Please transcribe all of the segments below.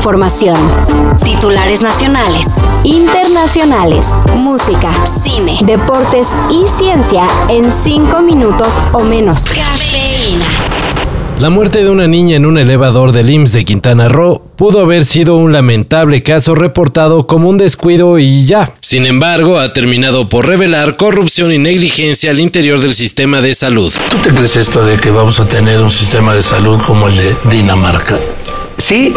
información. Titulares nacionales, internacionales, música, cine, deportes y ciencia en 5 minutos o menos. Cafeína. La muerte de una niña en un elevador del IMSS de Quintana Roo pudo haber sido un lamentable caso reportado como un descuido y ya. Sin embargo, ha terminado por revelar corrupción y negligencia al interior del sistema de salud. ¿Tú te crees esto de que vamos a tener un sistema de salud como el de Dinamarca? Sí,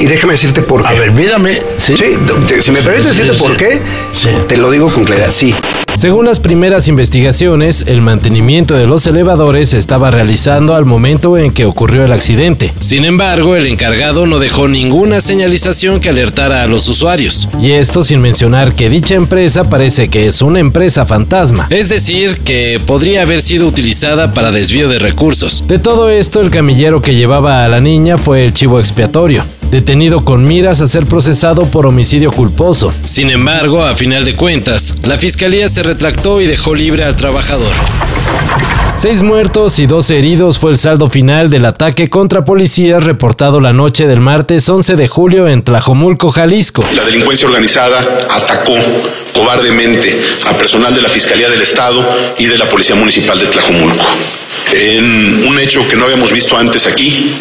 y déjame decirte por qué. A ver, mírame. Sí, si me permites decirte por qué, te lo digo con claridad, sí. Según las primeras investigaciones, el mantenimiento de los elevadores se estaba realizando al momento en que ocurrió el accidente. Sin embargo, el encargado no dejó ninguna señalización que alertara a los usuarios. Y esto sin mencionar que dicha empresa parece que es una empresa fantasma. Es decir, que podría haber sido utilizada para desvío de recursos. De todo esto, el camillero que llevaba a la niña fue el chivo expiatorio detenido con miras a ser procesado por homicidio culposo. Sin embargo, a final de cuentas, la fiscalía se retractó y dejó libre al trabajador. Seis muertos y dos heridos fue el saldo final del ataque contra policías reportado la noche del martes 11 de julio en Tlajomulco, Jalisco. La delincuencia organizada atacó cobardemente a personal de la Fiscalía del Estado y de la Policía Municipal de Tlajomulco. En un hecho que no habíamos visto antes aquí,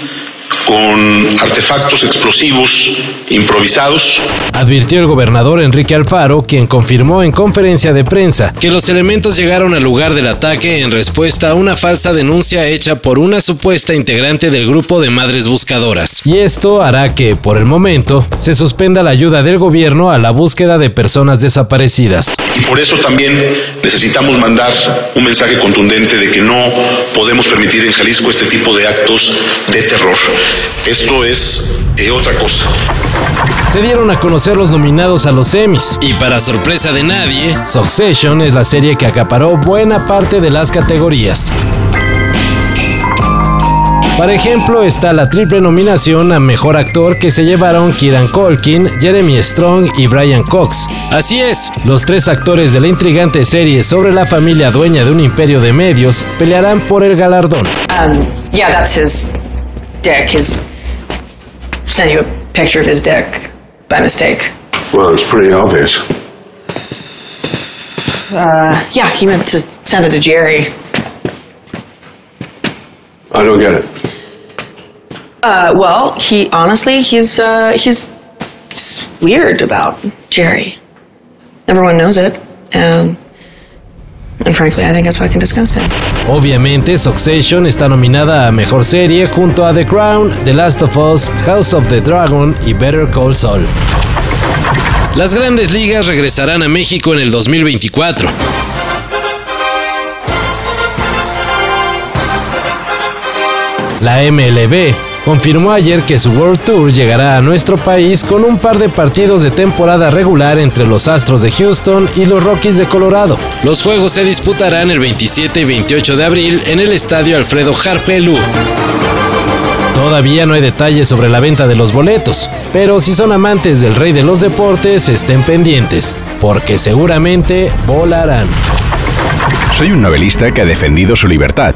con artefactos explosivos improvisados. Advirtió el gobernador Enrique Alfaro, quien confirmó en conferencia de prensa que los elementos llegaron al lugar del ataque en respuesta a una falsa denuncia hecha por una supuesta integrante del grupo de madres buscadoras. Y esto hará que, por el momento, se suspenda la ayuda del gobierno a la búsqueda de personas desaparecidas. Y por eso también necesitamos mandar un mensaje contundente de que no podemos permitir en Jalisco este tipo de actos de terror. Esto es eh, otra cosa. Se dieron a conocer los nominados a los Emmys. Y para sorpresa de nadie, Succession es la serie que acaparó buena parte de las categorías. Por ejemplo, está la triple nominación a Mejor Actor que se llevaron Kieran Culkin, Jeremy Strong y Brian Cox. Así es, los tres actores de la intrigante serie sobre la familia dueña de un imperio de medios pelearán por el galardón. Um, yeah, that's his dick. His sent you a picture of his dick by mistake. Well, it's pretty obvious. Uh, yeah, he meant to send it to Jerry. I don't get it. Uh, well, he honestly, he's uh, he's, he's weird about Jerry. Everyone knows it, and and frankly, I think it's fucking disgusting. Obviamente, Succession está nominada a Mejor Serie junto a The Crown, The Last of Us, House of the Dragon y Better Call Saul. Las grandes ligas regresarán a México en el 2024. La MLB confirmó ayer que su World Tour llegará a nuestro país con un par de partidos de temporada regular entre los Astros de Houston y los Rockies de Colorado. Los juegos se disputarán el 27 y 28 de abril en el estadio Alfredo Harpelú. Todavía no hay detalles sobre la venta de los boletos, pero si son amantes del rey de los deportes, estén pendientes, porque seguramente volarán. Soy un novelista que ha defendido su libertad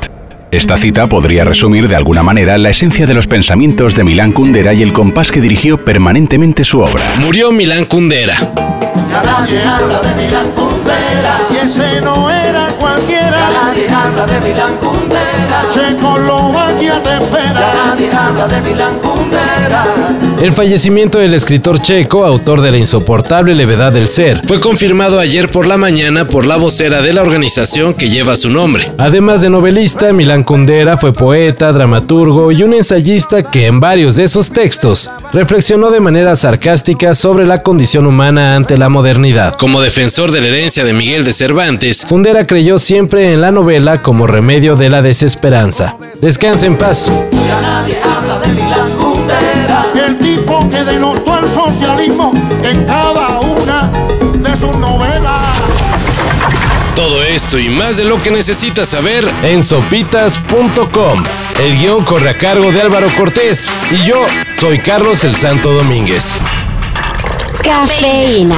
esta cita podría resumir de alguna manera la esencia de los pensamientos de Milán Kundera y el compás que dirigió permanentemente su obra. Murió Milán Kundera. Ya nadie habla de Milán Kundera. Y ese no era cualquiera. Ya nadie habla de Milán Kundera. Checoslovaquia te espera. Ya nadie habla de Milán Kundera. El fallecimiento del escritor checo, autor de La insoportable levedad del ser, fue confirmado ayer por la mañana por la vocera de la organización que lleva su nombre. Además de novelista, Milán Kundera fue poeta, dramaturgo y un ensayista que en varios de sus textos reflexionó de manera sarcástica sobre la condición humana ante la modernidad. Como defensor de la herencia de Miguel de Cervantes, Kundera creyó siempre en la novela como remedio de la desesperanza. Descansa en paz. en cada una de sus novelas. Todo esto y más de lo que necesitas saber en sopitas.com. El guion corre a cargo de Álvaro Cortés y yo soy Carlos el Santo Domínguez. Cafeína.